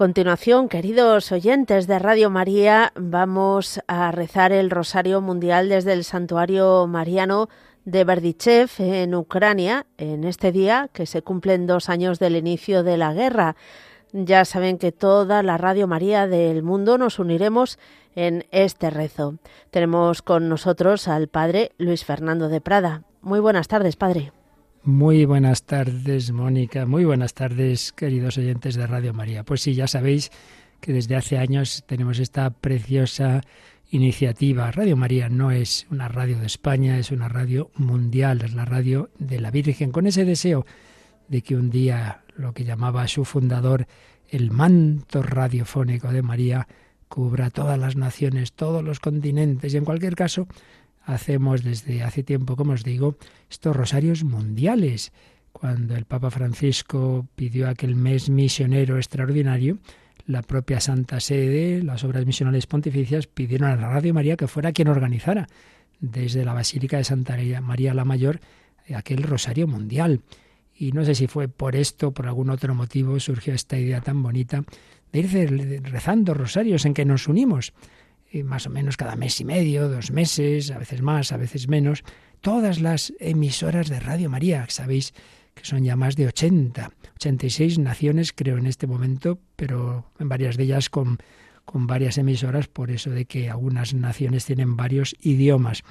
Continuación, queridos oyentes de Radio María, vamos a rezar el Rosario Mundial desde el Santuario Mariano de Berdichev en Ucrania, en este día que se cumplen dos años del inicio de la guerra. Ya saben que toda la Radio María del mundo nos uniremos en este rezo. Tenemos con nosotros al Padre Luis Fernando de Prada. Muy buenas tardes, Padre. Muy buenas tardes, Mónica. Muy buenas tardes, queridos oyentes de Radio María. Pues sí, ya sabéis que desde hace años tenemos esta preciosa iniciativa. Radio María no es una radio de España, es una radio mundial, es la radio de la Virgen, con ese deseo de que un día lo que llamaba su fundador el manto radiofónico de María cubra todas las naciones, todos los continentes y en cualquier caso hacemos desde hace tiempo, como os digo, estos rosarios mundiales. Cuando el Papa Francisco pidió aquel mes misionero extraordinario, la propia Santa Sede, las obras misionales pontificias, pidieron a la Radio María que fuera quien organizara desde la Basílica de Santa María la Mayor aquel rosario mundial. Y no sé si fue por esto, por algún otro motivo, surgió esta idea tan bonita de ir rezando rosarios en que nos unimos más o menos cada mes y medio, dos meses, a veces más, a veces menos, todas las emisoras de Radio María, sabéis que son ya más de 80, 86 naciones creo en este momento, pero en varias de ellas con, con varias emisoras, por eso de que algunas naciones tienen varios idiomas.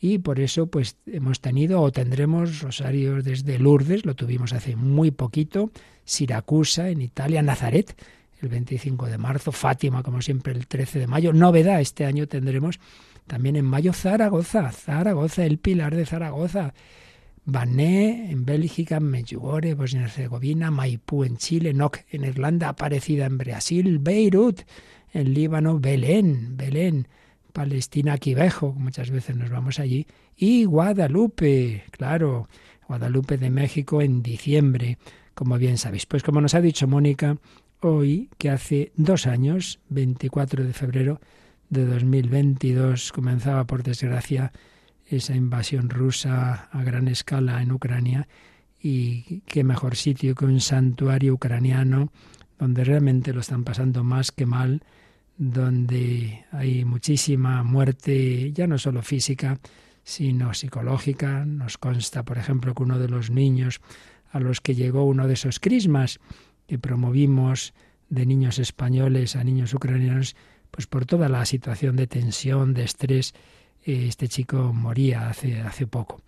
Y por eso pues hemos tenido o tendremos rosarios desde Lourdes, lo tuvimos hace muy poquito, Siracusa en Italia, Nazaret, el 25 de marzo, Fátima, como siempre, el 13 de mayo. Novedad, este año tendremos también en mayo Zaragoza, Zaragoza, el pilar de Zaragoza. Bané en Bélgica, Medjugorje, Bosnia y Herzegovina, Maipú en Chile, Noc en Irlanda, Aparecida en Brasil, Beirut en Líbano, Belén, Belén, Palestina, Quivejo, muchas veces nos vamos allí, y Guadalupe, claro, Guadalupe de México en diciembre, como bien sabéis. Pues como nos ha dicho Mónica, hoy que hace dos años, 24 de febrero de 2022, comenzaba por desgracia esa invasión rusa a gran escala en Ucrania y qué mejor sitio que un santuario ucraniano donde realmente lo están pasando más que mal, donde hay muchísima muerte, ya no solo física, sino psicológica. Nos consta, por ejemplo, que uno de los niños a los que llegó uno de esos crismas que promovimos de niños españoles a niños ucranianos, pues por toda la situación de tensión, de estrés, eh, este chico moría hace, hace poco.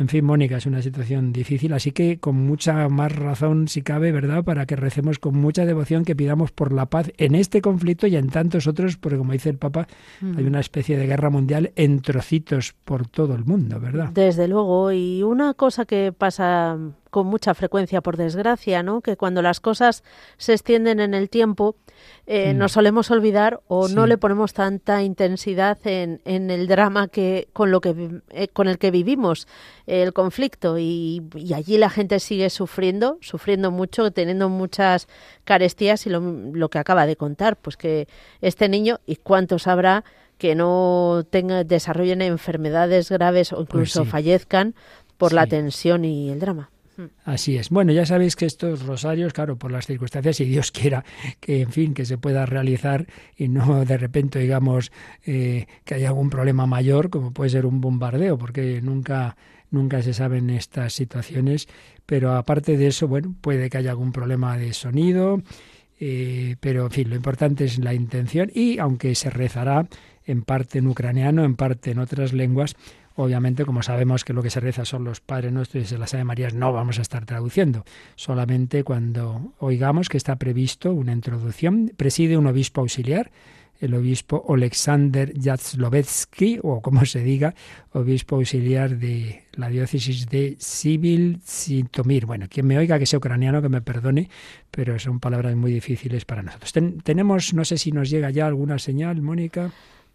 En fin, Mónica, es una situación difícil, así que con mucha más razón, si cabe, ¿verdad?, para que recemos con mucha devoción, que pidamos por la paz en este conflicto y en tantos otros, porque como dice el Papa, mm. hay una especie de guerra mundial en trocitos por todo el mundo, ¿verdad? Desde luego, y una cosa que pasa con mucha frecuencia, por desgracia, ¿no? Que cuando las cosas se extienden en el tiempo, eh, mm. nos solemos olvidar o no le ponemos tanta intensidad en, en, el drama que con lo que eh, con el que vivimos el conflicto y, allí la gente sigue sufriendo, sufriendo mucho, teniendo muchas carestías y lo, lo que acaba de contar, pues que este niño y cuántos habrá que no tenga, desarrollen enfermedades graves o pues incluso fallezcan por la tensión y el drama. Así es. Bueno, ya sabéis que estos rosarios, claro, por las circunstancias, y Dios quiera que, en fin, que se pueda realizar y no de repente, digamos, eh, que haya algún problema mayor, como puede ser un bombardeo, porque nunca, nunca se saben estas situaciones. Pero aparte de eso, bueno, puede que haya algún problema de sonido, eh, pero en fin, lo importante es la intención y aunque se rezará en parte en ucraniano, en parte en otras lenguas, Obviamente, como sabemos que lo que se reza son los Padres Nuestros y las Ave Marías, no vamos a estar traduciendo. Solamente cuando oigamos que está previsto una introducción, preside un obispo auxiliar, el obispo Alexander Jatzlovetsky, o como se diga, obispo auxiliar de la diócesis de Sibil Sintomir. Bueno, quien me oiga que sea ucraniano, que me perdone, pero son palabras muy difíciles para nosotros. tenemos, no sé si nos llega ya alguna señal, Mónica.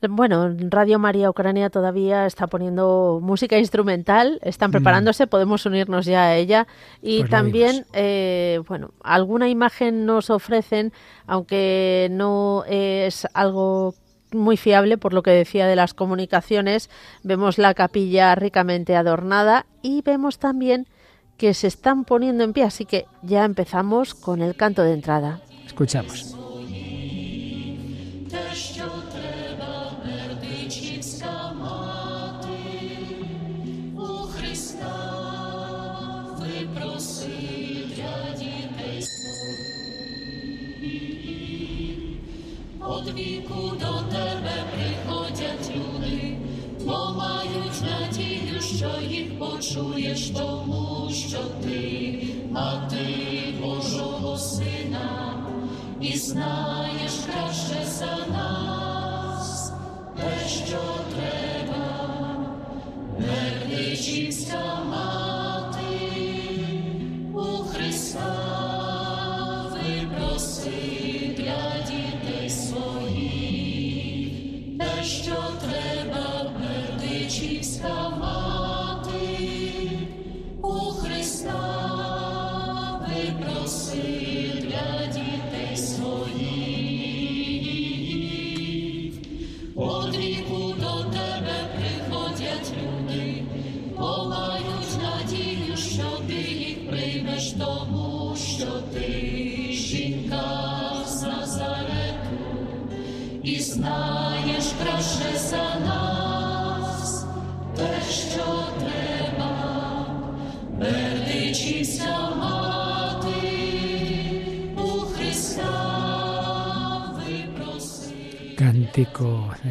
Bueno, Radio María Ucrania todavía está poniendo música instrumental, están mm. preparándose, podemos unirnos ya a ella. Y pues también, eh, bueno, alguna imagen nos ofrecen, aunque no es algo muy fiable por lo que decía de las comunicaciones. Vemos la capilla ricamente adornada y vemos también que se están poniendo en pie, así que ya empezamos con el canto de entrada. Escuchamos. Почуєш тому, що ти мати Божого Сина. І знаєш краще за нас, те, що треба, Бердичівська мати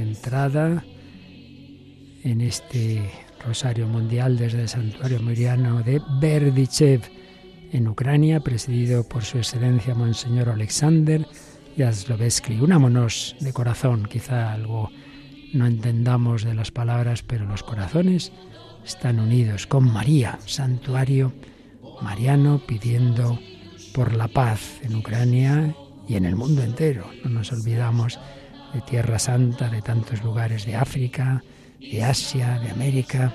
entrada en este Rosario Mundial desde el Santuario Miriano de Berdichev en Ucrania, presidido por su excelencia Monseñor Alexander Jaslovetsky. Unámonos de corazón, quizá algo no entendamos de las palabras, pero los corazones están unidos con María, santuario mariano, pidiendo por la paz en Ucrania y en el mundo entero. No nos olvidamos de Tierra Santa, de tantos lugares de África, de Asia, de América.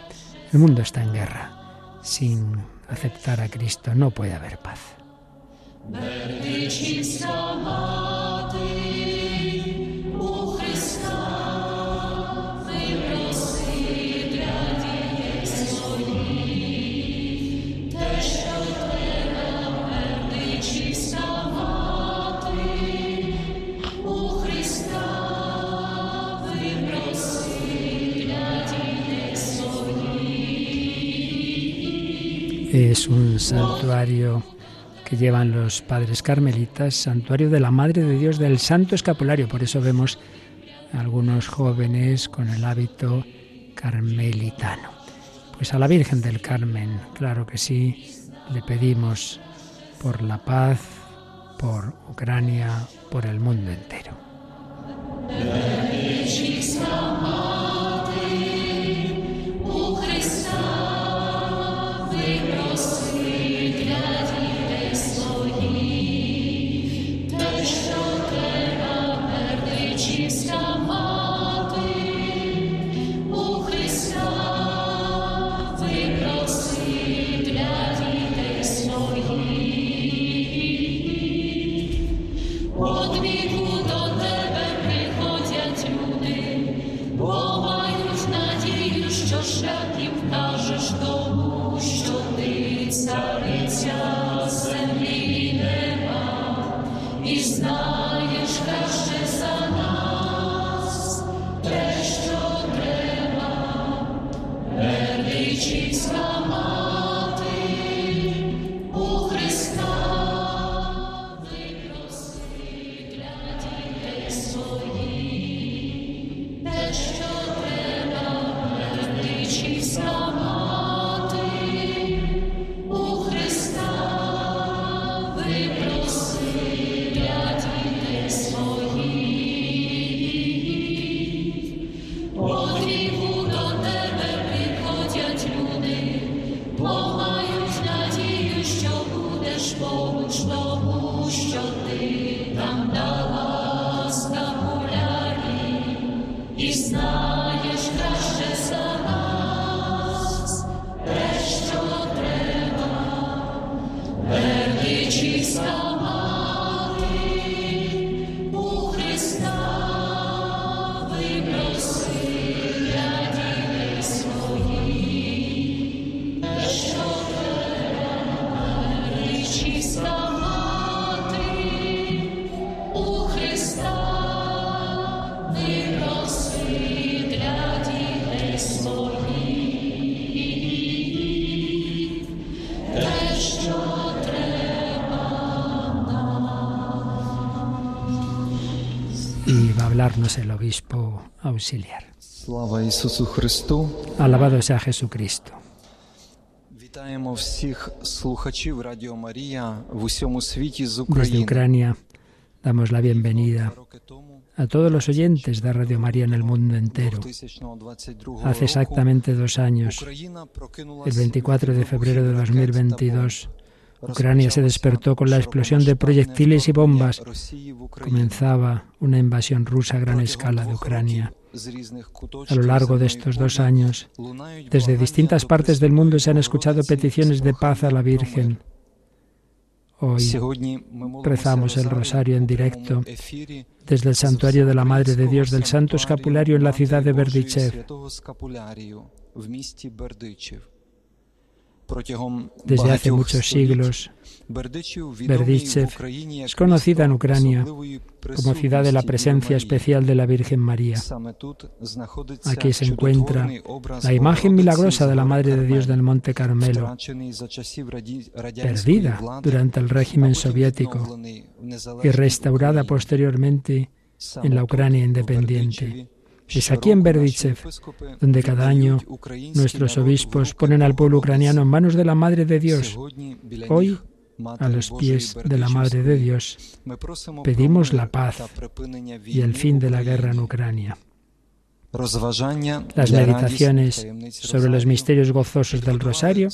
El mundo está en guerra. Sin aceptar a Cristo no puede haber paz. Es un santuario que llevan los padres carmelitas, santuario de la Madre de Dios del Santo Escapulario. Por eso vemos algunos jóvenes con el hábito carmelitano. Pues a la Virgen del Carmen, claro que sí, le pedimos por la paz, por Ucrania, por el mundo entero. darnos el obispo auxiliar. Alabado sea Jesucristo. Desde Ucrania damos la bienvenida a todos los oyentes de Radio María en el mundo entero. Hace exactamente dos años, el 24 de febrero de 2022, Ucrania se despertó con la explosión de proyectiles y bombas. Comenzaba una invasión rusa a gran escala de Ucrania. A lo largo de estos dos años, desde distintas partes del mundo se han escuchado peticiones de paz a la Virgen. Hoy rezamos el rosario en directo desde el santuario de la Madre de Dios del Santo Escapulario en la ciudad de Berdichev desde hace muchos siglos. Berdichev es conocida en Ucrania como ciudad de la presencia especial de la Virgen María. Aquí se encuentra la imagen milagrosa de la Madre de Dios del Monte Carmelo, perdida durante el régimen soviético y restaurada posteriormente en la Ucrania independiente es aquí en Berdichev, donde cada año nuestros obispos ponen al pueblo ucraniano en manos de la Madre de Dios. Hoy, a los pies de la Madre de Dios, pedimos la paz y el fin de la guerra en Ucrania. Las meditaciones sobre los misterios gozosos del Rosario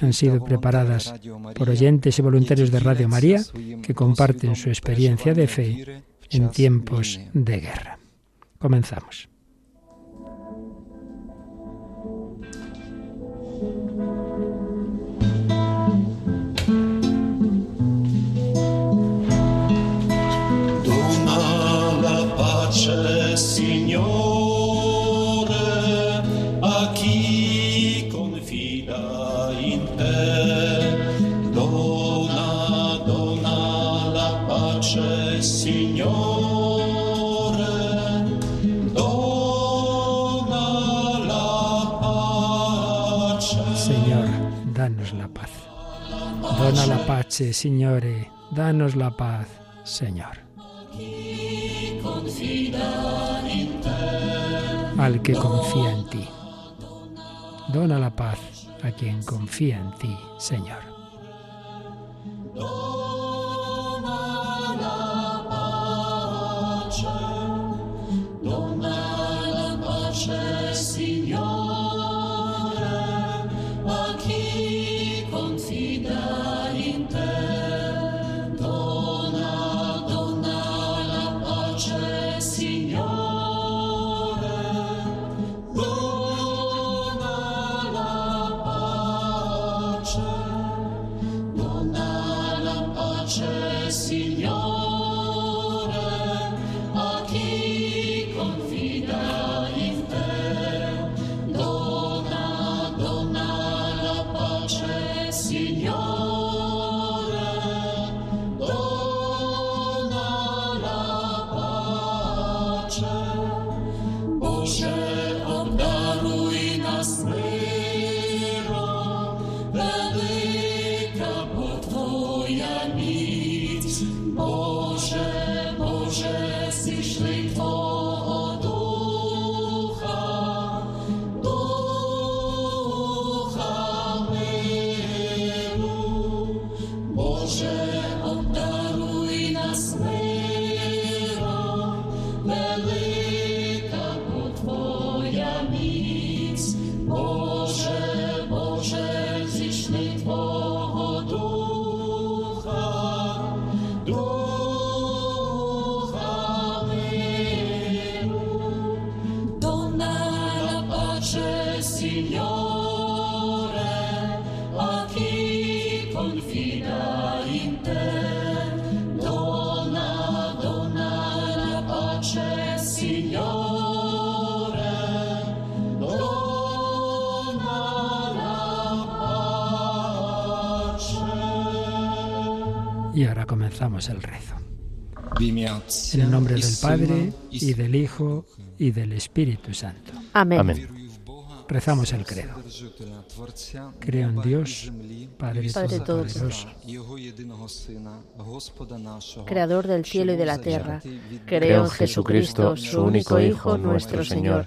han sido preparadas por oyentes y voluntarios de Radio María que comparten su experiencia de fe en tiempos de guerra. Comenzamos. Dona la pace, Signore, danos la paz, Señor. Al que confía en ti. Dona la paz a quien confía en ti, Señor. rezamos el rezo. En el nombre del Padre y del Hijo y del Espíritu Santo. Amén. Amén. Rezamos el credo. Creo en Dios, Padre, Padre Todopoderoso, Creador del cielo y de la tierra. Creo en Jesucristo, su único Hijo, nuestro Señor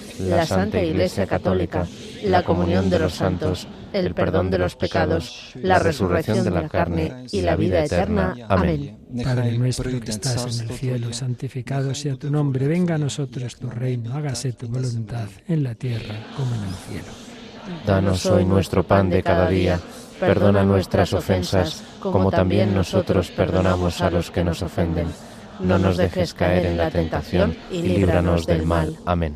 la Santa Iglesia Católica, la comunión de los santos, el perdón de los pecados, la resurrección de la carne y la vida eterna. Amén. Padre nuestro que estás en el cielo, santificado sea tu nombre, venga a nosotros tu reino, hágase tu voluntad en la tierra como en el cielo. Danos hoy nuestro pan de cada día, perdona nuestras ofensas, como también nosotros perdonamos a los que nos ofenden. No nos dejes caer en la tentación y líbranos del mal. Amén.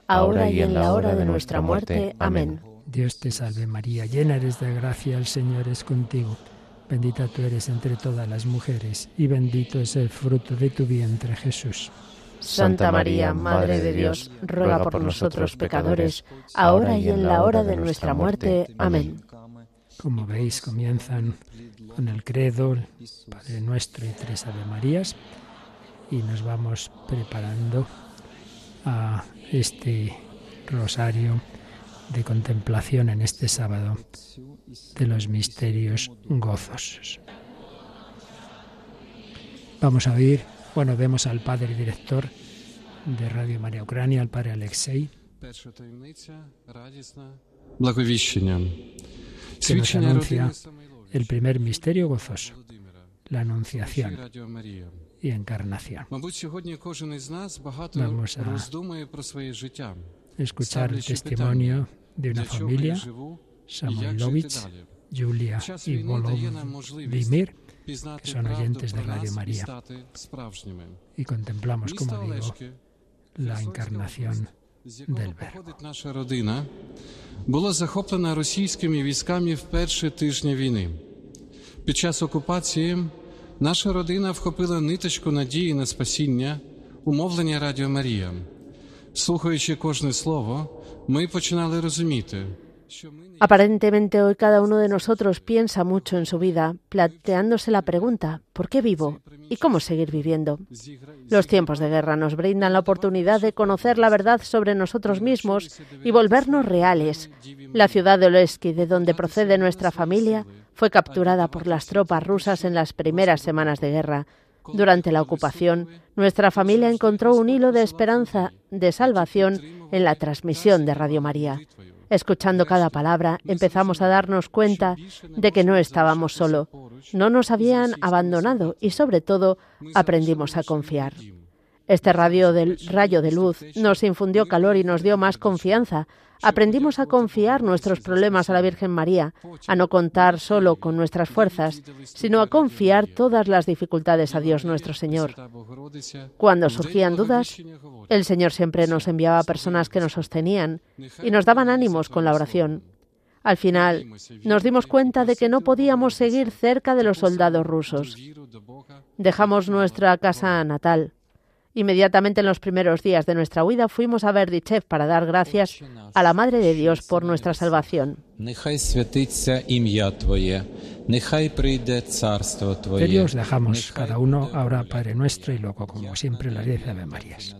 ahora y en la hora de nuestra muerte. Amén. Dios te salve María, llena eres de gracia, el Señor es contigo. Bendita tú eres entre todas las mujeres, y bendito es el fruto de tu vientre Jesús. Santa María, Madre de Dios, ruega por nosotros pecadores, ahora y en la hora de nuestra muerte. Amén. Como veis, comienzan con el credo, el Padre Nuestro y tres Ave Marías, y nos vamos preparando a este rosario de contemplación en este sábado de los misterios gozosos. Vamos a oír, bueno, vemos al padre director de Radio María Ucrania, al padre Alexei. Que nos anuncia el primer misterio gozoso, la Слухай Anunciación Радіо Марія. y Encarnación. Мабуть, сьогодні кожен із нас багато Vamos a роздумує про своє життя. Escuchar el testimonio de una Для чого я familia, живу і як Samoilovich, жити далі. Julia Час y війни дає нам можливість Volodymyr, пізнати que son правду oyentes de про Radio нас і María. стати справжніми. y contemplamos, Місто como digo, Олешки, la Херсонська encarnación область, з якого del Verbo. походить наша родина, було захоплена російськими військами в перші тижні війни. Під час окупації наша родина вхопила ниточку надії на спасіння, умовлення Радіо Марія. Слухаючи кожне слово, ми починали розуміти, Aparentemente hoy cada uno de nosotros piensa mucho en su vida, planteándose la pregunta, ¿por qué vivo? ¿Y cómo seguir viviendo? Los tiempos de guerra nos brindan la oportunidad de conocer la verdad sobre nosotros mismos y volvernos reales. La ciudad de Oleski, de donde procede nuestra familia, fue capturada por las tropas rusas en las primeras semanas de guerra. Durante la ocupación, nuestra familia encontró un hilo de esperanza, de salvación, en la transmisión de Radio María. Escuchando cada palabra, empezamos a darnos cuenta de que no estábamos solo, no nos habían abandonado y sobre todo aprendimos a confiar. Este radio del rayo de luz nos infundió calor y nos dio más confianza aprendimos a confiar nuestros problemas a la Virgen María, a no contar solo con nuestras fuerzas, sino a confiar todas las dificultades a Dios nuestro Señor. Cuando surgían dudas, el Señor siempre nos enviaba personas que nos sostenían y nos daban ánimos con la oración. Al final, nos dimos cuenta de que no podíamos seguir cerca de los soldados rusos. Dejamos nuestra casa natal Inmediatamente en los primeros días de nuestra huida fuimos a Verdichev para dar gracias a la Madre de Dios por nuestra salvación. De Dios dejamos cada uno ahora Padre Nuestro y luego, como siempre, la diez Ave Marías.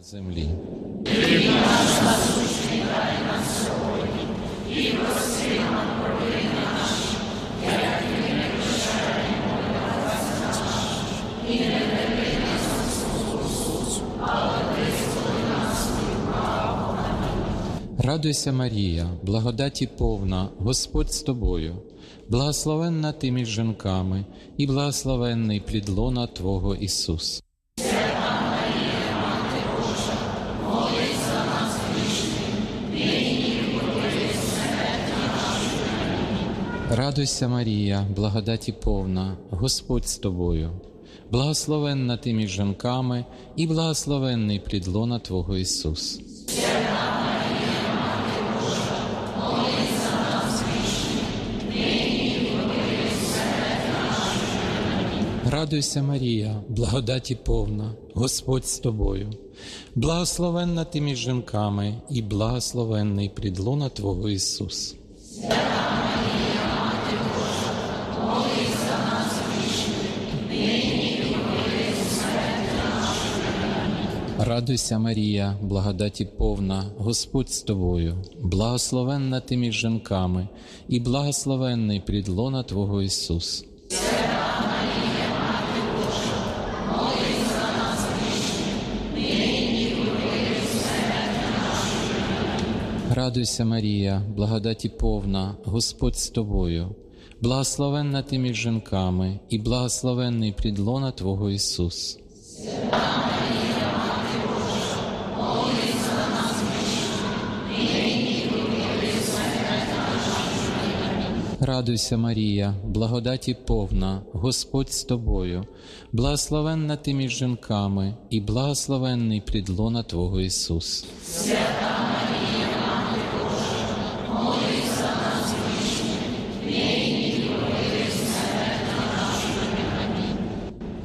Радуйся, Марія, благодаті повна, Господь з тобою, благословенна ти між жінками, і благословенний плідлона Твого Ісус. Свята Марія, Мати Божа, молись за нас грішні, нині смерті нашої. Радуйся, Марія, благодаті повна, Господь з тобою благословенна ти між жінками, і благословенний плід лона Твого Ісус. Радуйся, Марія, благодаті повна, Господь з тобою, благословенна ти між жінками, і благословенний плід лона Твого Ісус. Радуйся, Марія, благодаті повна, Господь з тобою, благословенна ти між жінками, і благословенний прідлона Твого Ісус. Радуйся, Марія, благодаті повна, Господь з тобою, благословенна ти між жінками, і благословенний прідлона Твого Ісус. Радуйся, Марія, благодаті повна, Господь з тобою, благословенна ти між жінками, і благословенний плідлона Твого Ісус.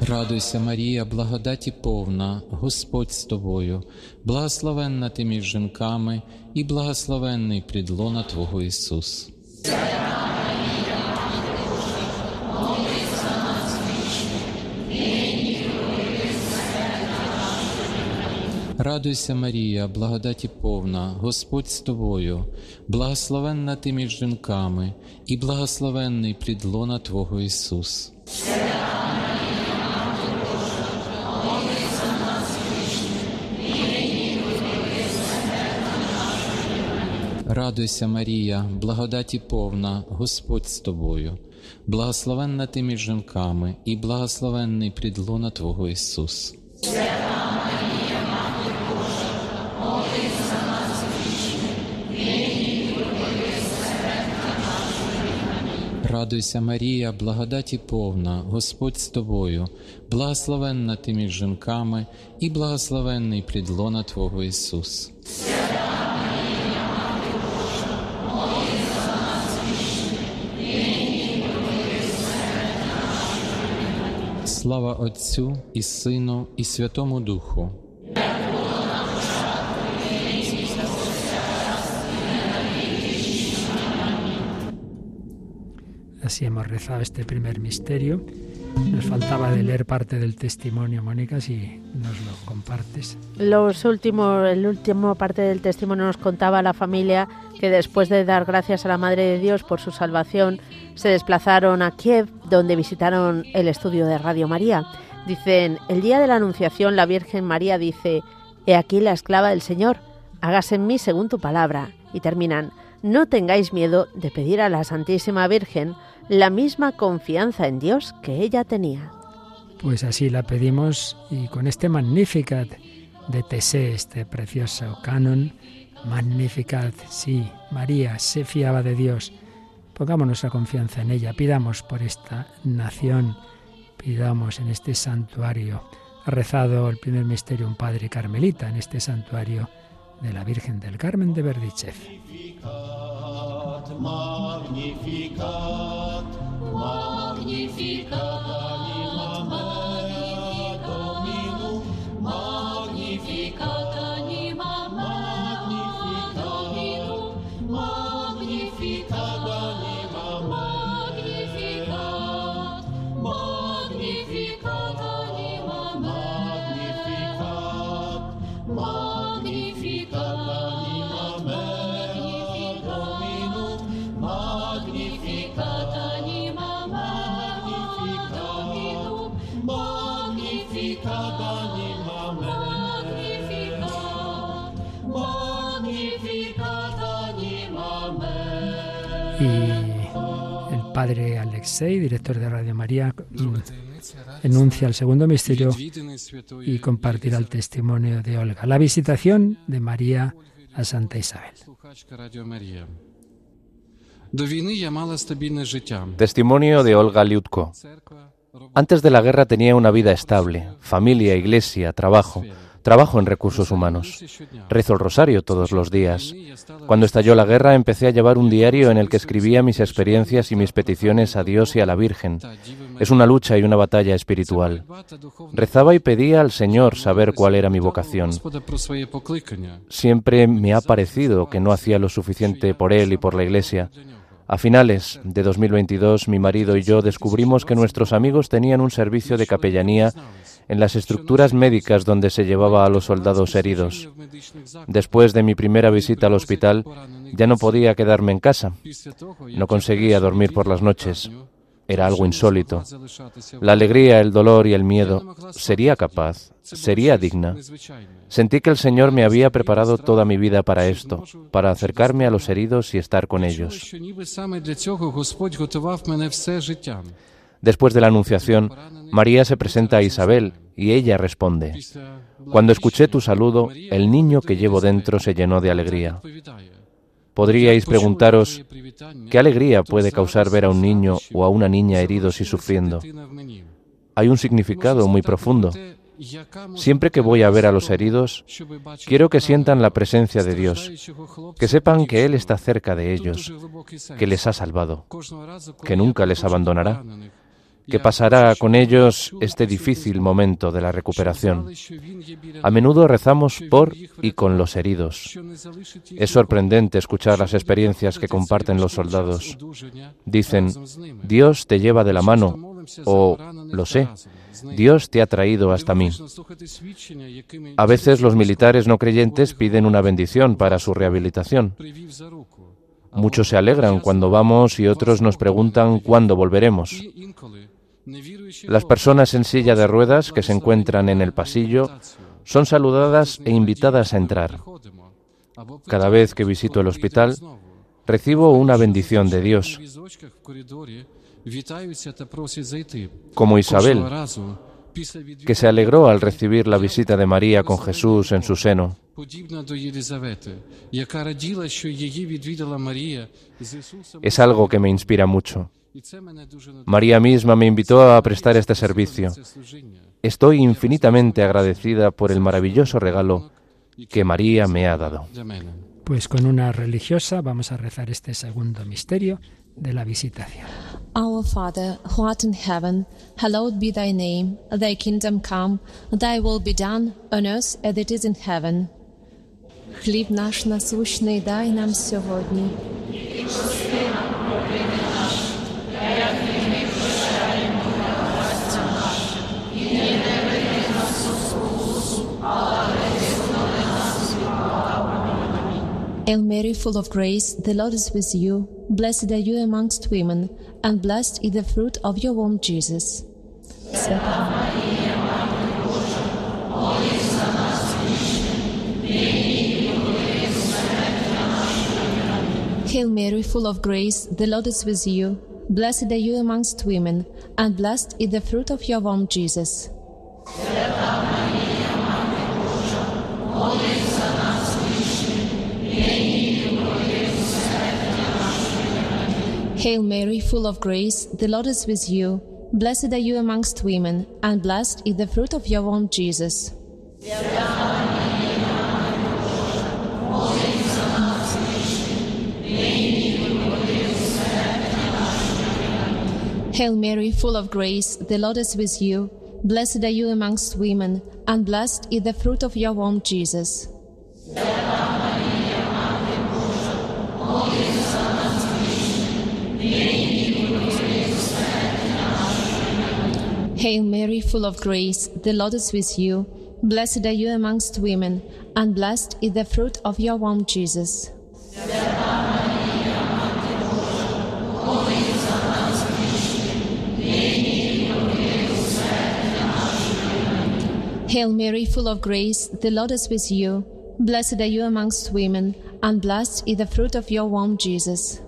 Радуйся, Марія, благодаті повна, Господь з тобою, благословенна ти між жінками, і благословенний плідлона Твого Ісус. Радуйся, Марія, благодаті повна, Господь з тобою, благословенна ти між жінками, і благословенний плід лона Твого Ісус. Радуйся, Марія, благодаті повна, Господь з тобою, благословенна ти між жінками, і благословенний плід лона Твого Ісус. Радуйся, Марія, благодаті повна, Господь з тобою, благословенна ти між жінками, і благословенний плід лона Твого Ісус. Слава Отцю і Сину, і Святому Духу. Así hemos rezado este primer misterio. Nos faltaba de leer parte del testimonio, Mónica, si nos lo compartes. Los últimos, el último parte del testimonio nos contaba la familia que después de dar gracias a la Madre de Dios por su salvación, se desplazaron a Kiev, donde visitaron el estudio de Radio María. Dicen, el día de la Anunciación la Virgen María dice, He aquí la esclava del Señor, hágase en mí según tu palabra. Y terminan, no tengáis miedo de pedir a la Santísima Virgen la misma confianza en Dios que ella tenía. Pues así la pedimos y con este Magnificat de Tessé, este precioso canon, Magnificat, sí, María se fiaba de Dios. Pongamos nuestra confianza en ella, pidamos por esta nación, pidamos en este santuario. Ha rezado el primer misterio un padre carmelita en este santuario de la Virgen del Carmen de Berdichev. Padre Alexei, director de Radio María, enuncia el segundo misterio y compartirá el testimonio de Olga. La visitación de María a Santa Isabel. Testimonio de Olga Liutko. Antes de la guerra tenía una vida estable, familia, iglesia, trabajo. Trabajo en recursos humanos. Rezo el rosario todos los días. Cuando estalló la guerra empecé a llevar un diario en el que escribía mis experiencias y mis peticiones a Dios y a la Virgen. Es una lucha y una batalla espiritual. Rezaba y pedía al Señor saber cuál era mi vocación. Siempre me ha parecido que no hacía lo suficiente por Él y por la Iglesia. A finales de 2022, mi marido y yo descubrimos que nuestros amigos tenían un servicio de capellanía en las estructuras médicas donde se llevaba a los soldados heridos. Después de mi primera visita al hospital, ya no podía quedarme en casa. No conseguía dormir por las noches. Era algo insólito. La alegría, el dolor y el miedo. Sería capaz, sería digna. Sentí que el Señor me había preparado toda mi vida para esto, para acercarme a los heridos y estar con ellos. Después de la Anunciación, María se presenta a Isabel y ella responde, Cuando escuché tu saludo, el niño que llevo dentro se llenó de alegría. Podríais preguntaros, ¿qué alegría puede causar ver a un niño o a una niña heridos y sufriendo? Hay un significado muy profundo. Siempre que voy a ver a los heridos, quiero que sientan la presencia de Dios, que sepan que Él está cerca de ellos, que les ha salvado, que nunca les abandonará, que pasará con ellos este difícil momento de la recuperación. A menudo rezamos por y con los heridos. Es sorprendente escuchar las experiencias que comparten los soldados. Dicen, Dios te lleva de la mano, o lo sé, Dios te ha traído hasta mí. A veces los militares no creyentes piden una bendición para su rehabilitación. Muchos se alegran cuando vamos y otros nos preguntan cuándo volveremos. Las personas en silla de ruedas que se encuentran en el pasillo son saludadas e invitadas a entrar. Cada vez que visito el hospital, recibo una bendición de Dios. Como Isabel, que se alegró al recibir la visita de María con Jesús en su seno. Es algo que me inspira mucho. І це мене дуже надихає. María misma me invitó a prestar este servicio. Це служіння. Estoy infinitamente agradecida por el maravilloso regalo que María me ha dado. Для мене. Pues con una religiosa vamos a rezar este segundo misterio de la visitación. Our Father, who art in heaven, hallowed be thy name. Thy kingdom come, thy will be done on earth as it is in heaven. Хліб наш насущний дай нам сьогодні. Hail Mary, full of grace, the Lord is with you. Blessed are you amongst women, and blessed is the fruit of your womb, Jesus. Hail Mary, full of grace, the Lord is with you. Blessed are you amongst women, and blessed is the fruit of your womb, Jesus. Holy Hail Mary, full of grace, the Lord is with you. Blessed are you amongst women, and blessed is the fruit of your womb, Jesus. Hail Mary, full of grace, the Lord is with you. Blessed are you amongst women, and blessed is the fruit of your womb, Jesus. Hail Mary, full of grace, the Lord is with you. Blessed are you amongst women, and blessed is the fruit of your womb, Jesus. Hail Mary, full of grace, the Lord is with you. Blessed are you amongst women, and blessed is the fruit of your womb, Jesus.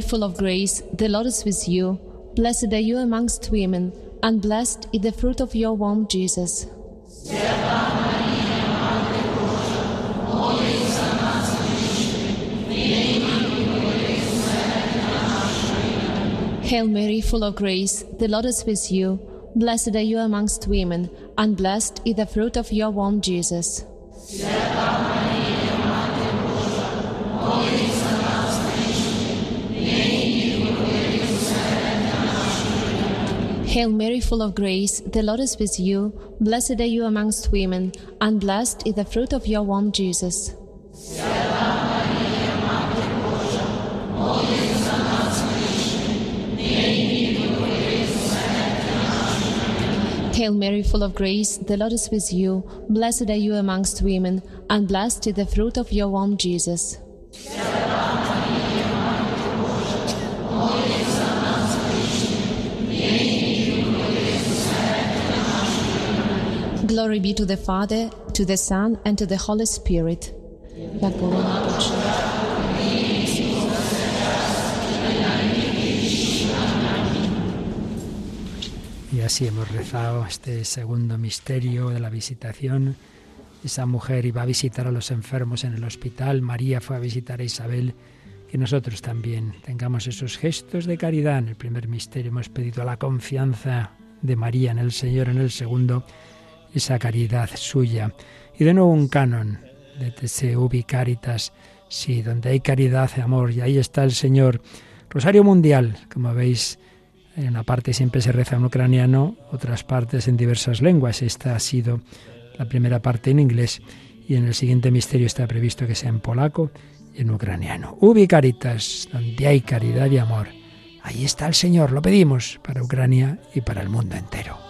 Full of grace, the Lord is with you. Blessed are you amongst women, and blessed is the fruit of your womb, Jesus. Hail Mary, full of grace, the Lord is with you. Blessed are you amongst women, and blessed is the fruit of your womb, Jesus. Hail Mary, full of grace, the Lord is with you. Blessed are you amongst women, and blessed is the fruit of your womb, Jesus. Hail Mary, full of grace, the Lord is with you. Blessed are you amongst women, and blessed is the fruit of your womb, Jesus. Glory be to the Father, to the Son, and to the Holy Spirit. Y así hemos rezado este segundo misterio de la visitación. Esa mujer iba a visitar a los enfermos en el hospital, María fue a visitar a Isabel, que nosotros también tengamos esos gestos de caridad. En el primer misterio hemos pedido la confianza de María en el Señor, en el segundo esa caridad suya. Y de nuevo un canon de Te Ubi Caritas, sí, donde hay caridad, amor, y ahí está el Señor. Rosario Mundial, como veis, en una parte siempre se reza en ucraniano, otras partes en diversas lenguas. Esta ha sido la primera parte en inglés y en el siguiente misterio está previsto que sea en polaco y en ucraniano. Ubi Caritas, donde hay caridad y amor. Ahí está el Señor, lo pedimos para Ucrania y para el mundo entero.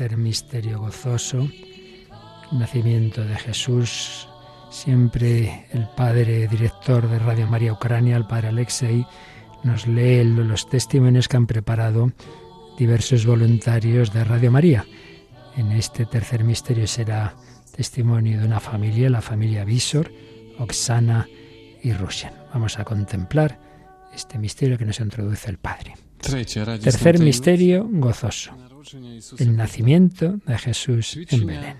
tercer misterio gozoso, nacimiento de Jesús. Siempre el padre director de Radio María Ucrania, el padre Alexei, nos lee los testimonios que han preparado diversos voluntarios de Radio María. En este tercer misterio será testimonio de una familia, la familia Visor, Oksana y Rusian. Vamos a contemplar este misterio que nos introduce el Padre. Tercer misterio gozoso el nacimiento de Jesús en Belén.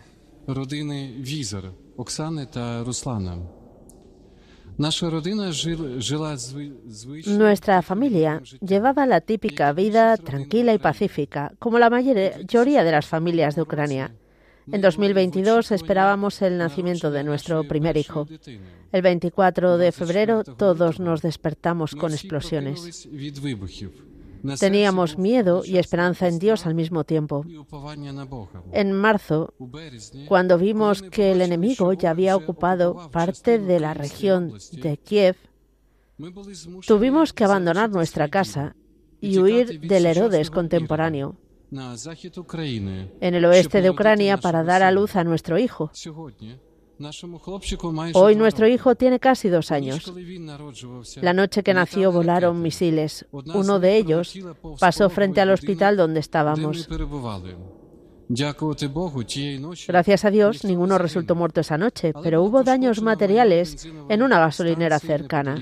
Nuestra familia llevaba la típica vida tranquila y pacífica, como la mayoría de las familias de Ucrania. En 2022 esperábamos el nacimiento de nuestro primer hijo. El 24 de febrero todos nos despertamos con explosiones. Teníamos miedo y esperanza en Dios al mismo tiempo. En marzo, cuando vimos que el enemigo ya había ocupado parte de la región de Kiev, tuvimos que abandonar nuestra casa y huir del Herodes contemporáneo en el oeste de Ucrania para dar a luz a nuestro hijo. Hoy nuestro hijo tiene casi dos años. La noche que nació volaron misiles. Uno de ellos pasó frente al hospital donde estábamos. Gracias a Dios, ninguno resultó muerto esa noche, pero hubo daños materiales en una gasolinera cercana.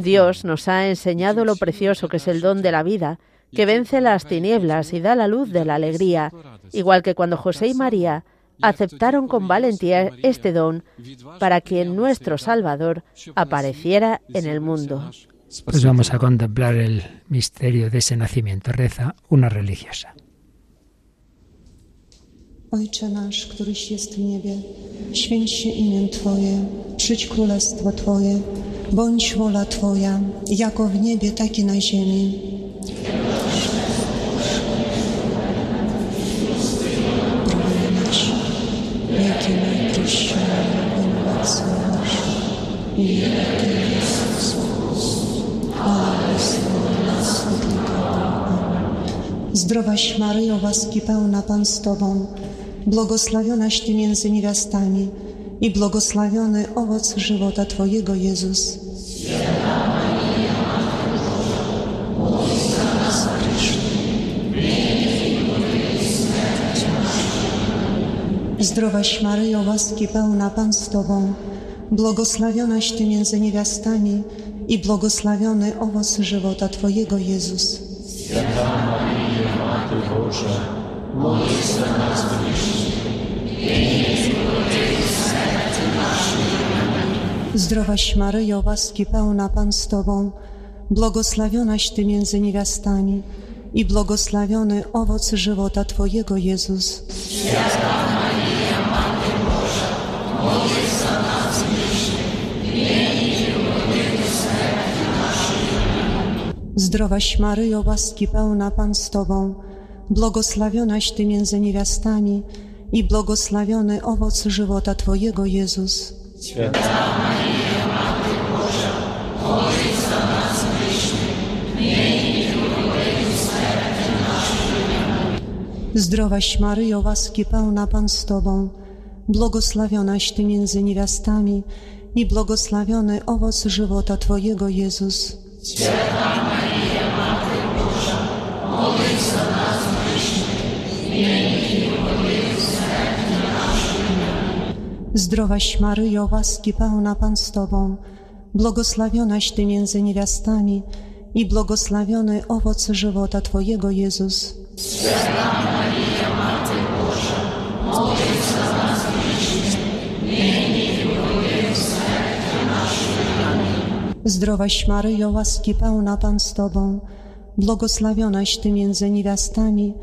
Dios nos ha enseñado lo precioso que es el don de la vida, que vence las tinieblas y da la luz de la alegría, igual que cuando José y María aceptaron con valentía este don para que nuestro Salvador apareciera en el mundo. Pues vamos a contemplar el misterio de ese nacimiento. Reza una religiosa. Ojcze nasz, któryś jest w niebie, święć się imię Twoje, przyjdź królestwo Twoje, bądź wola Twoja, jako w niebie, tak i na ziemi. Winowactwo nasze, i Zdrowaś Maryjo, łaski pełna Pan z Tobą, błogosławionaś Ty między niewiastami i błogosławiony owoc żywota Twojego Jezus. Zdrowaś Maryjo, łaski pełna Pan z Tobą, błogosławionaś Ty między niewiastami i błogosławiony owoc żywota Twojego Jezus. Zdrowaś Maryjo, łaski pełna Pan z Tobą, błogosławionaś Ty między niewiastami i błogosławiony owoc żywota Twojego Jezus. Zdrowaś Maryjo, łaski pełna Pan z Tobą, błogosławionaś Ty między niewiastami i błogosławiony owoc żywota Twojego Jezus. Zdrowaś Maryjo, łaski pełna Pan z Tobą, błogosławionaś Ty między niewiastami i błogosławiony owoc żywota Twojego Jezus. Zdrowaś Maryjo, łaski pełna Pan z Tobą, błogosławionaś Ty między niewiastami i błogosławiony owoc żywota Twojego Jezus. Zdrowaś Maryjo, łaski pełna Pan z Tobą, błogosławionaś Ty między niewiastami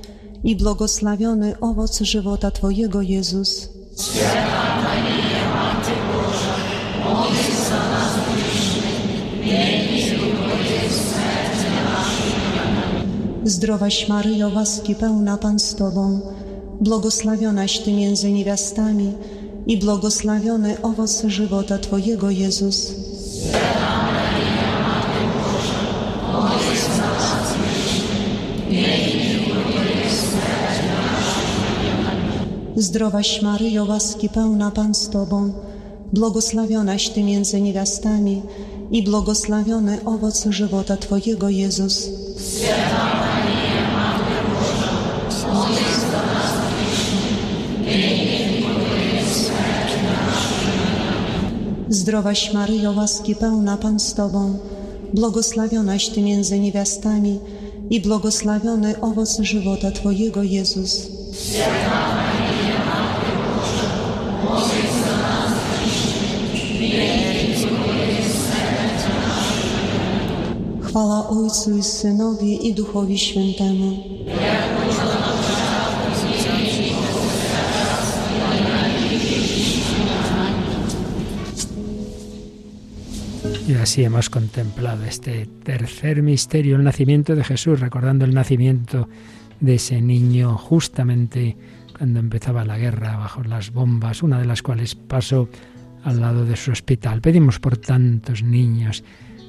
i błogosławiony owoc żywota Twojego Jezus. Święta Maria, Matko Boża, módl się za nas grzesznych, w. Zdrowaś Maryjo, łaski pełna Pan z Tobą, błogosławionaś Ty między niewiastami i błogosławiony owoc żywota Twojego Jezus. Zdrowaś Maryjo, łaski pełna Pan z Tobą, błogosławionaś Ty między niewiastami i błogosławiony owoc żywota Twojego Jezus. Święta Maryjo, Zdrowaś Maryjo, łaski pełna Pan z Tobą, błogosławionaś Ty między niewiastami i błogosławiony owoc żywota Twojego Jezus. Święta Chwała Ojcu i Synowi i Duchowi Świętemu. Y así hemos contemplado este tercer misterio, el nacimiento de Jesús, recordando el nacimiento de ese niño justamente cuando empezaba la guerra bajo las bombas, una de las cuales pasó al lado de su hospital. Pedimos por tantos niños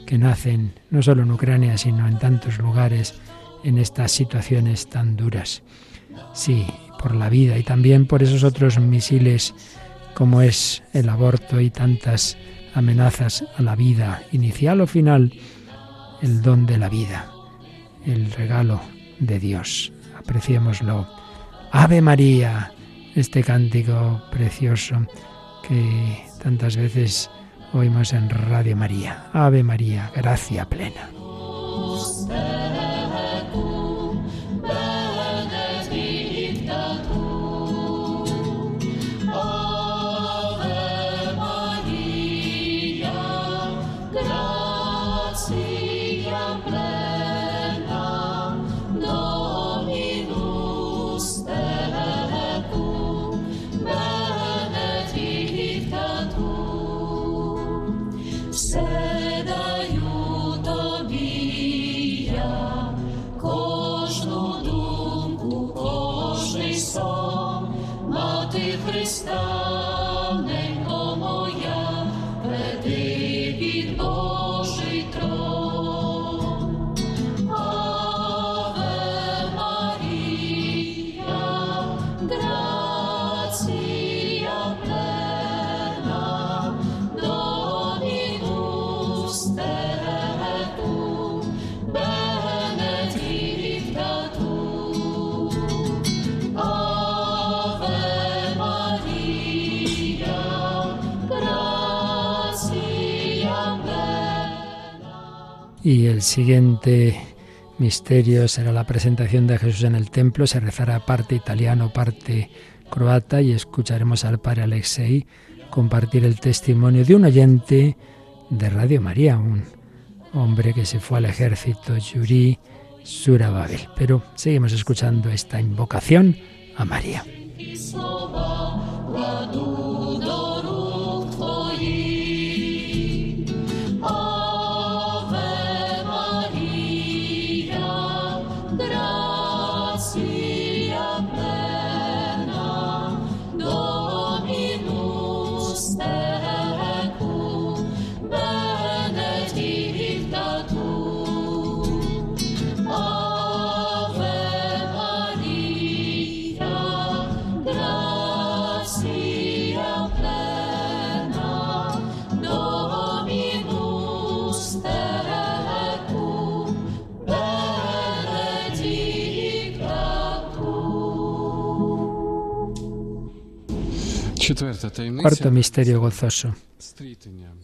que nacen no solo en Ucrania, sino en tantos lugares en estas situaciones tan duras. Sí, por la vida y también por esos otros misiles como es el aborto y tantas amenazas a la vida, inicial o final, el don de la vida, el regalo de Dios. Apreciémoslo. Ave María, este cántico precioso que tantas veces oímos en Radio María. Ave María, gracia plena. Y el siguiente misterio será la presentación de Jesús en el templo. Se rezará parte italiano, parte croata y escucharemos al padre Alexei compartir el testimonio de un oyente de Radio María, un hombre que se fue al ejército, Yuri Surababel. Pero seguimos escuchando esta invocación a María. Cuarto misterio gozoso,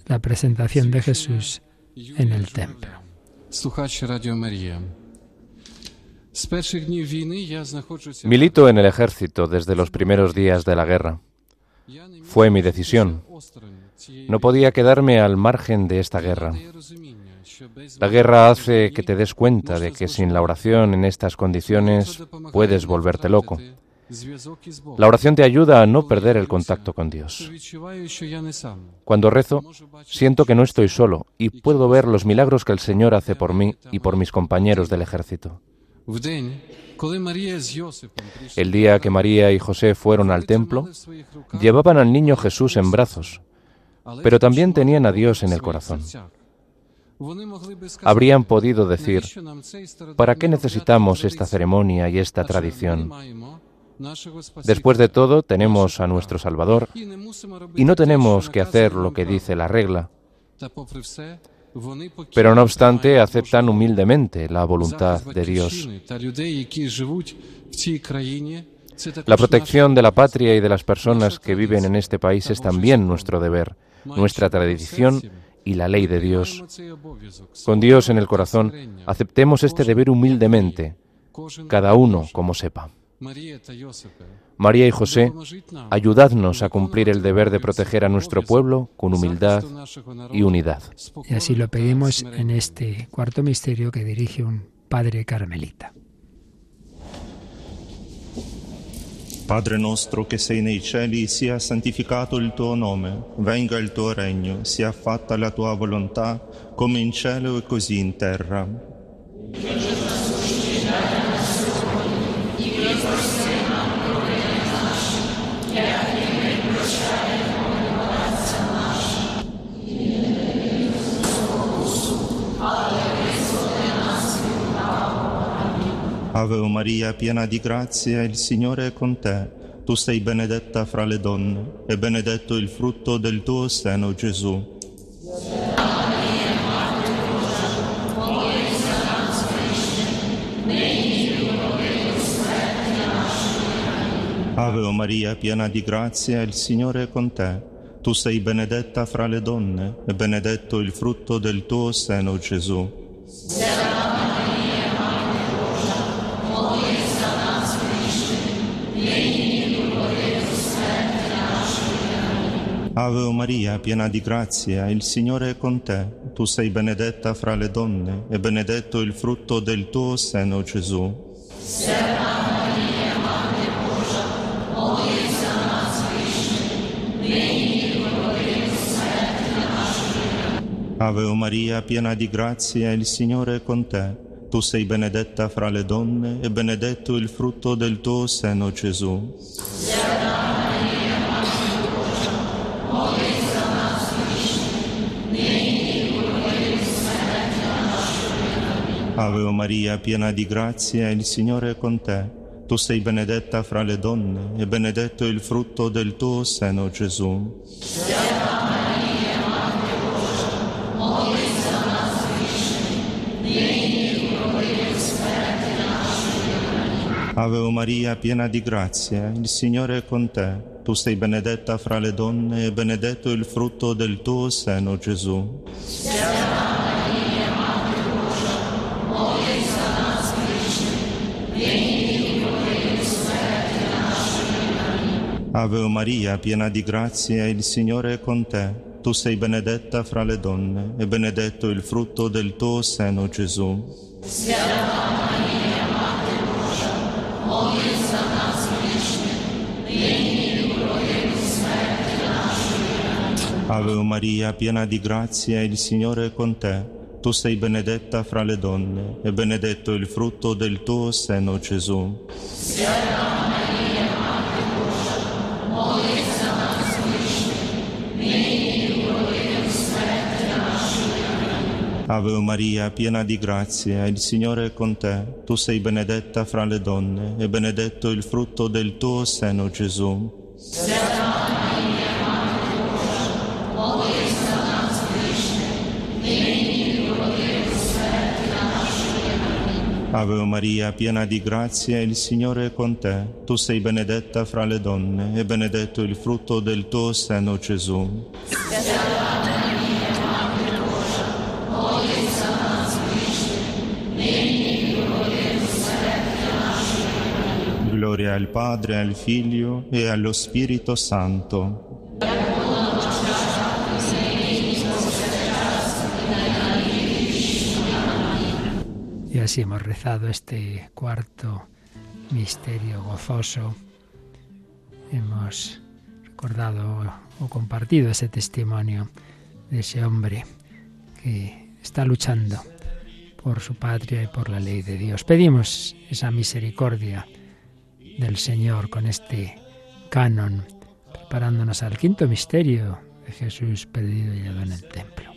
la presentación de Jesús en el templo. Milito en el ejército desde los primeros días de la guerra. Fue mi decisión. No podía quedarme al margen de esta guerra. La guerra hace que te des cuenta de que sin la oración en estas condiciones puedes volverte loco. La oración te ayuda a no perder el contacto con Dios. Cuando rezo, siento que no estoy solo y puedo ver los milagros que el Señor hace por mí y por mis compañeros del ejército. El día que María y José fueron al templo, llevaban al niño Jesús en brazos, pero también tenían a Dios en el corazón. Habrían podido decir, ¿para qué necesitamos esta ceremonia y esta tradición? Después de todo, tenemos a nuestro Salvador y no tenemos que hacer lo que dice la regla. Pero no obstante, aceptan humildemente la voluntad de Dios. La protección de la patria y de las personas que viven en este país es también nuestro deber, nuestra tradición y la ley de Dios. Con Dios en el corazón, aceptemos este deber humildemente, cada uno como sepa. María y José, ayudadnos a cumplir el deber de proteger a nuestro pueblo con humildad y unidad. Y así lo pedimos en este cuarto misterio que dirige un padre carmelita. Padre nostro che sei nei cieli, sia santificato il tuo nome, venga il tuo regno, sia fatta la tua volontà, come in cielo e così in terra. Ave Maria, piena di grazia, il Signore è con te. Tu sei benedetta fra le donne, e benedetto il frutto del tuo seno, Gesù. Ave Maria, piena di grazia, il Signore è con te. Tu sei benedetta fra le donne, e benedetto il frutto del tuo seno, Gesù. Ave o Maria, piena di grazia, il Signore è con te. Tu sei benedetta fra le donne, e benedetto il frutto del tuo seno, Gesù. Ave o Maria, piena di grazia, il Signore è con te. Tu sei benedetta fra le donne, e benedetto il frutto del tuo seno, Gesù. Ave Maria, piena di grazia, il Signore è con te. Tu sei benedetta fra le donne, e benedetto il frutto del tuo seno, Gesù. Ave o Maria, piena di grazia, il Signore è con te. Tu sei benedetta fra le donne, e benedetto il frutto del tuo seno, Gesù. Ave Maria, piena di grazia, il Signore è con te. Tu sei benedetta fra le donne, e benedetto il frutto del tuo seno, Gesù. Ave o Maria, piena di grazia, il Signore è con te. Tu sei benedetta fra le donne, e benedetto il frutto del tuo seno, Gesù. Ave Maria, piena di grazia, il Signore è con te. Tu sei benedetta fra le donne, e benedetto il frutto del tuo seno, Gesù. Ave o Maria, piena di grazia, il Signore è con te. Tu sei benedetta fra le donne, e benedetto il frutto del tuo seno, Gesù. Gloria al Padre, al Figlio e allo Spirito Santo. Y así hemos rezado este cuarto misterio gozoso. Hemos recordado o compartido ese testimonio de ese hombre que está luchando por su patria y por la ley de Dios. Pedimos esa misericordia del Señor con este canon, preparándonos al quinto misterio de Jesús perdido y hallado en el templo.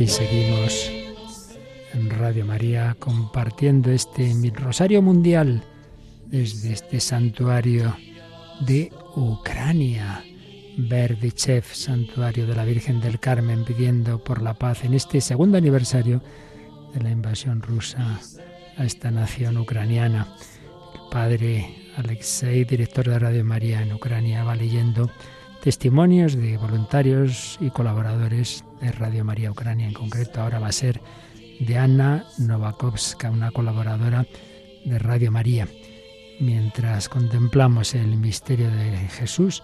Aquí seguimos en Radio María compartiendo este rosario mundial desde este santuario de Ucrania. Berdichev, santuario de la Virgen del Carmen, pidiendo por la paz en este segundo aniversario de la invasión rusa a esta nación ucraniana. El padre Alexei, director de Radio María en Ucrania, va leyendo testimonios de voluntarios y colaboradores de Radio María Ucrania. En concreto, ahora va a ser de Anna Novakovska, una colaboradora de Radio María. Mientras contemplamos el misterio de Jesús,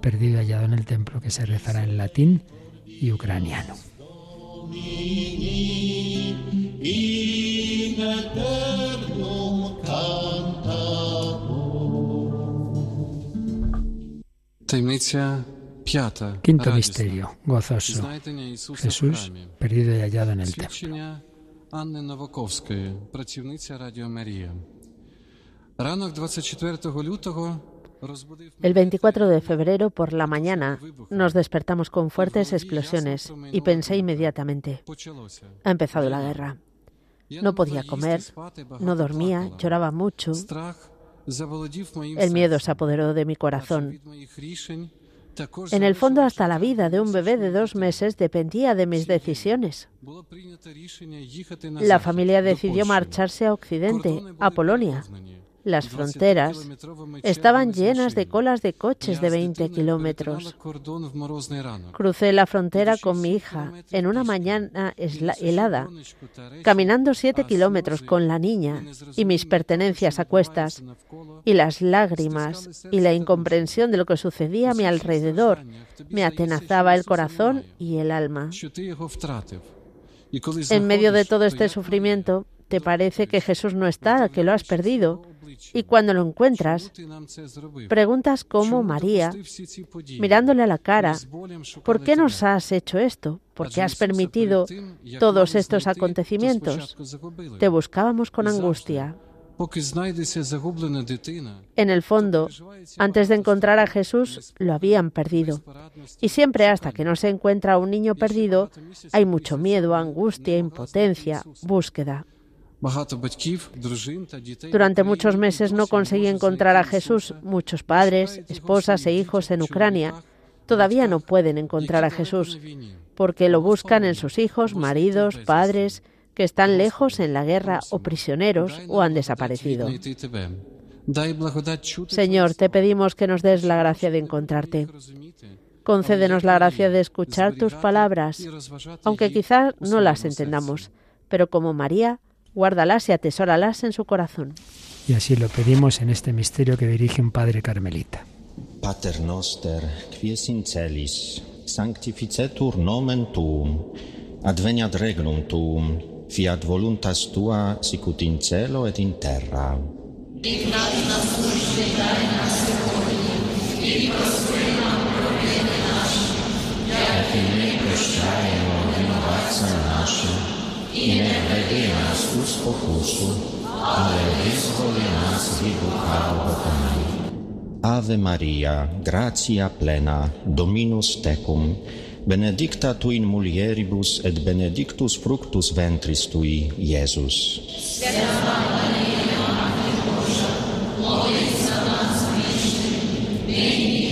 perdido hallado en el templo, que se rezará en latín y ucraniano. Quinto misterio, gozoso. Jesús perdido y hallado en el templo. El 24 de febrero por la mañana nos despertamos con fuertes explosiones y pensé inmediatamente, ha empezado la guerra. No podía comer, no dormía, lloraba mucho, el miedo se apoderó de mi corazón. En el fondo, hasta la vida de un bebé de dos meses dependía de mis decisiones. La familia decidió marcharse a Occidente, a Polonia. Las fronteras estaban llenas de colas de coches de 20 kilómetros. Crucé la frontera con mi hija en una mañana helada, caminando 7 kilómetros con la niña y mis pertenencias a cuestas, y las lágrimas y la incomprensión de lo que sucedía a mi alrededor me atenazaba el corazón y el alma. En medio de todo este sufrimiento, te parece que Jesús no está, que lo has perdido. Y cuando lo encuentras, preguntas como María, mirándole a la cara, ¿por qué nos has hecho esto? ¿Por qué has permitido todos estos acontecimientos? Te buscábamos con angustia. En el fondo, antes de encontrar a Jesús, lo habían perdido. Y siempre hasta que no se encuentra a un niño perdido, hay mucho miedo, angustia, impotencia, búsqueda. Durante muchos meses no conseguí encontrar a Jesús. Muchos padres, esposas e hijos en Ucrania. todavía no pueden encontrar a Jesús porque lo buscan en sus hijos, maridos, padres que están lejos en la guerra o prisioneros o han desaparecido. Señor, te pedimos que nos des la gracia de encontrarte. Concédenos la gracia de escuchar tus palabras, aunque quizás no las entendamos, pero como María, guárdalas y atesóralas en su corazón. Y así lo pedimos en este misterio que dirige un padre carmelita. Pater noster, quies in celis, sanctificetur nomen tuum, adveniat regnum tuum, fiat voluntas tua sicut in cielo et in terra. in in redenas us opuscu, ale discolenas vidu botani. Ave Maria, gratia plena, Dominus tecum, benedicta tu in mulieribus et benedictus fructus ventris tui, Iesus. Sema Maria, Mater Boža, molitva nas Christi,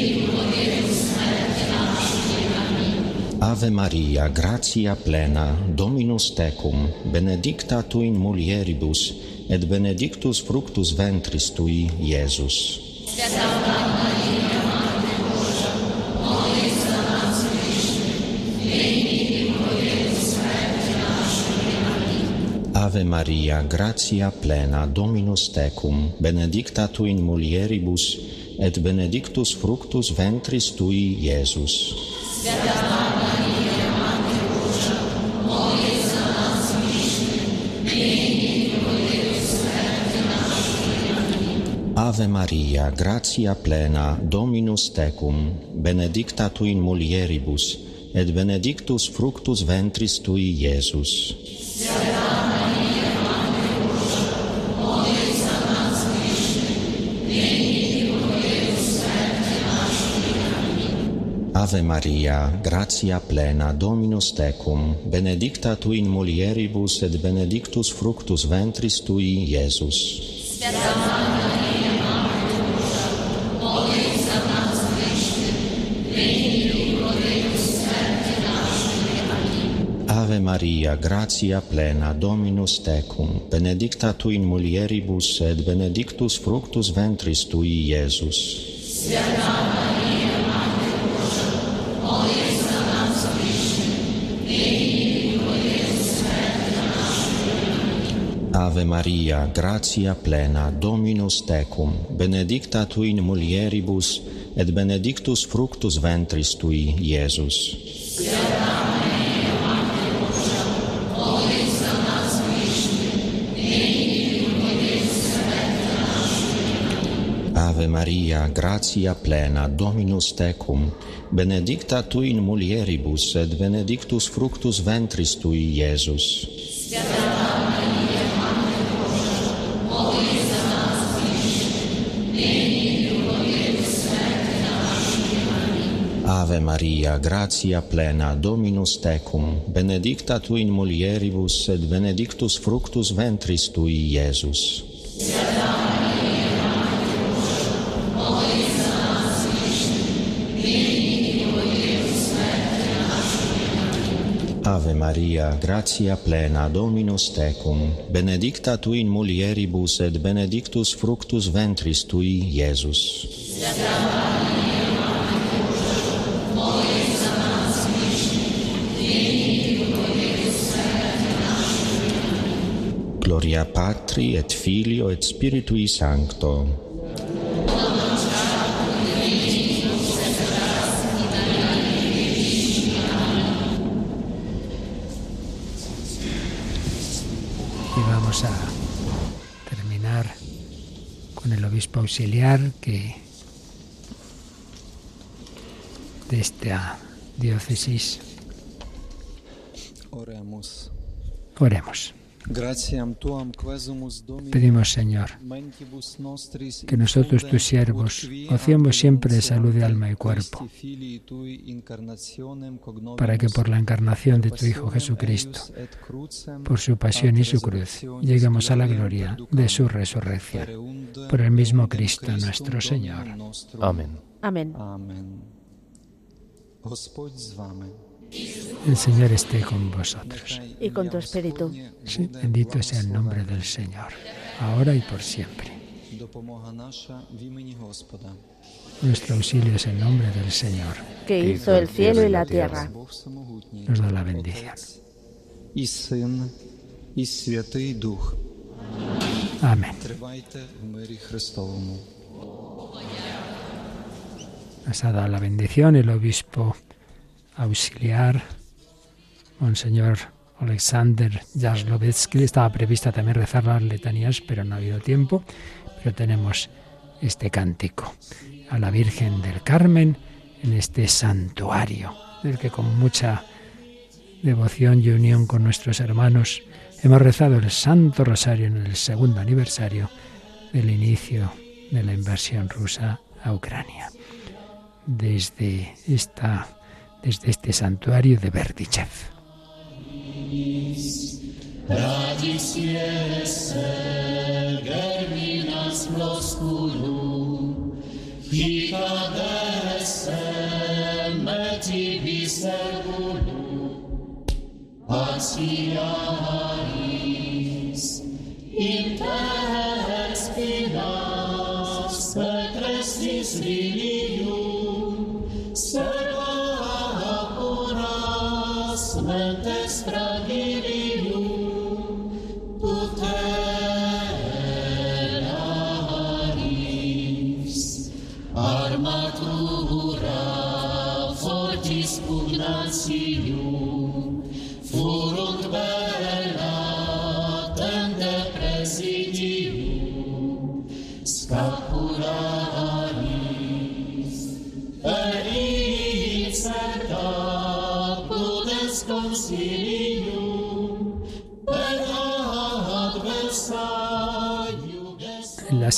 Ave Maria, gratia plena, Dominus tecum, benedicta tu in mulieribus, et benedictus fructus ventris tui, Iesus. Santa Maria, Ave Maria, gratia plena, Dominus tecum, benedicta tu in mulieribus, et benedictus fructus ventris tui, Iesus. Свята Ave Maria, gratia plena, Dominus tecum, benedicta tu in mulieribus, et benedictus fructus ventris tui, Iesus. Sancta Ave Maria, gratia plena, Dominus tecum, benedicta tu in mulieribus et benedictus fructus ventris tui, Iesus. Sancta Maria, Mater Dei, odes ad nos Ave Maria, gratia plena, Dominus tecum, benedicta tu in mulieribus et benedictus fructus ventris tui, Iesus. Sancta Maria, Ave Maria, gratia plena, Dominus tecum, benedicta tu in mulieribus, et benedictus fructus ventris tui, Iesus. Ave Maria, gratia plena, Dominus tecum, benedicta tu in mulieribus, et benedictus fructus ventris tui, Iesus. Santa Ave Maria, gratia plena, Dominus tecum, benedicta tu in mulieribus, et benedictus fructus ventris tui, Iesus. Ave Maria, gratia plena, Dominus tecum, benedicta tu in mulieribus, et benedictus fructus ventris tui, Iesus. Sancta Maria, Gloria Patri et Filio et Spiritui Sancto. Y vamos a terminar con el obispo auxiliar que de esta diócesis. Oremus. Oremos. Pedimos, Señor, que nosotros, tus siervos, gocemos siempre de salud de alma y cuerpo, para que por la encarnación de tu Hijo Jesucristo, por su pasión y su cruz, lleguemos a la gloria de su resurrección. Por el mismo Cristo nuestro Señor. Amén. Amén. El Señor esté con vosotros. Y con tu espíritu. Bendito sea el nombre del Señor, ahora y por siempre. Nuestro auxilio es el nombre del Señor, que hizo el cielo y la tierra. Nos da la bendición. Amén. Nos ha dado la bendición el obispo auxiliar, Monseñor Alexander Jaslovetsky. Estaba prevista también rezar las letanías, pero no ha habido tiempo. Pero tenemos este cántico a la Virgen del Carmen en este santuario, del que con mucha devoción y unión con nuestros hermanos hemos rezado el Santo Rosario en el segundo aniversario del inicio de la invasión rusa a Ucrania. Desde esta desde este santuario de Berdichev. Servulum, paciaris, in terra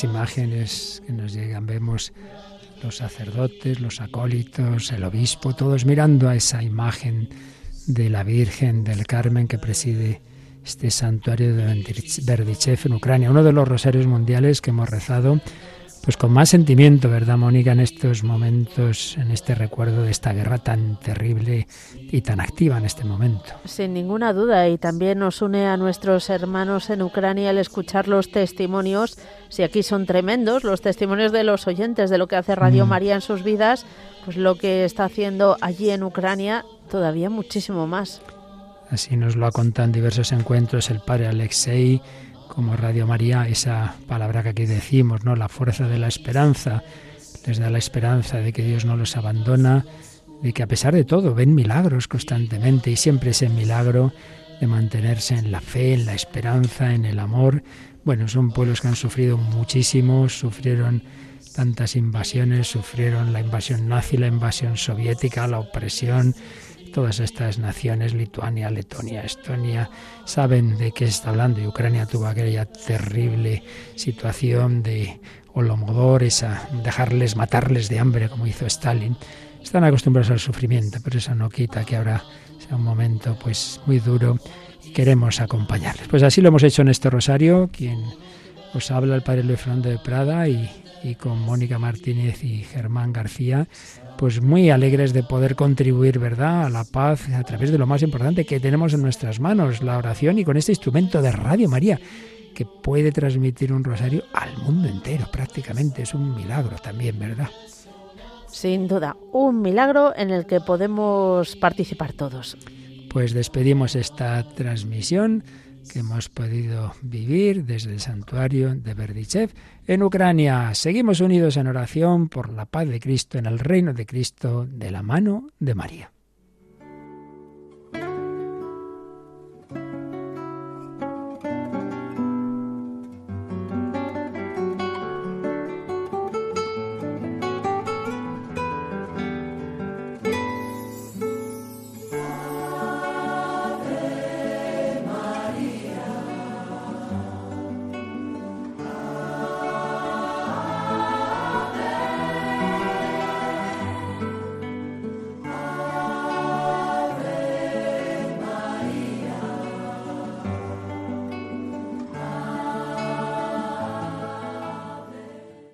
imágenes que nos llegan vemos los sacerdotes, los acólitos, el obispo, todos mirando a esa imagen de la Virgen del Carmen que preside este santuario de Berdichev en Ucrania, uno de los rosarios mundiales que hemos rezado pues con más sentimiento, ¿verdad, Mónica, en estos momentos, en este recuerdo de esta guerra tan terrible y tan activa en este momento? Sin ninguna duda, y también nos une a nuestros hermanos en Ucrania el escuchar los testimonios, si aquí son tremendos, los testimonios de los oyentes de lo que hace Radio mm. María en sus vidas, pues lo que está haciendo allí en Ucrania todavía muchísimo más. Así nos lo ha contado en diversos encuentros el padre Alexei, como Radio María, esa palabra que aquí decimos, ¿no? La fuerza de la esperanza, les da la esperanza de que Dios no los abandona, de que a pesar de todo ven milagros constantemente y siempre ese milagro de mantenerse en la fe, en la esperanza, en el amor. Bueno, son pueblos que han sufrido muchísimo, sufrieron tantas invasiones, sufrieron la invasión nazi, la invasión soviética, la opresión, todas estas naciones, Lituania, Letonia, Estonia, saben de qué está hablando y Ucrania tuvo aquella terrible situación de Holomodor, esa dejarles matarles de hambre como hizo Stalin. Están acostumbrados al sufrimiento, pero eso no quita que ahora sea un momento pues muy duro y queremos acompañarles. Pues así lo hemos hecho en este rosario, quien os habla el padre Luis Fernando de Prada y con Mónica Martínez y Germán García pues muy alegres de poder contribuir, ¿verdad?, a la paz a través de lo más importante que tenemos en nuestras manos, la oración y con este instrumento de Radio María que puede transmitir un rosario al mundo entero prácticamente. Es un milagro también, ¿verdad? Sin duda, un milagro en el que podemos participar todos. Pues despedimos esta transmisión que hemos podido vivir desde el santuario de Berdichev en Ucrania. Seguimos unidos en oración por la paz de Cristo en el reino de Cristo de la mano de María.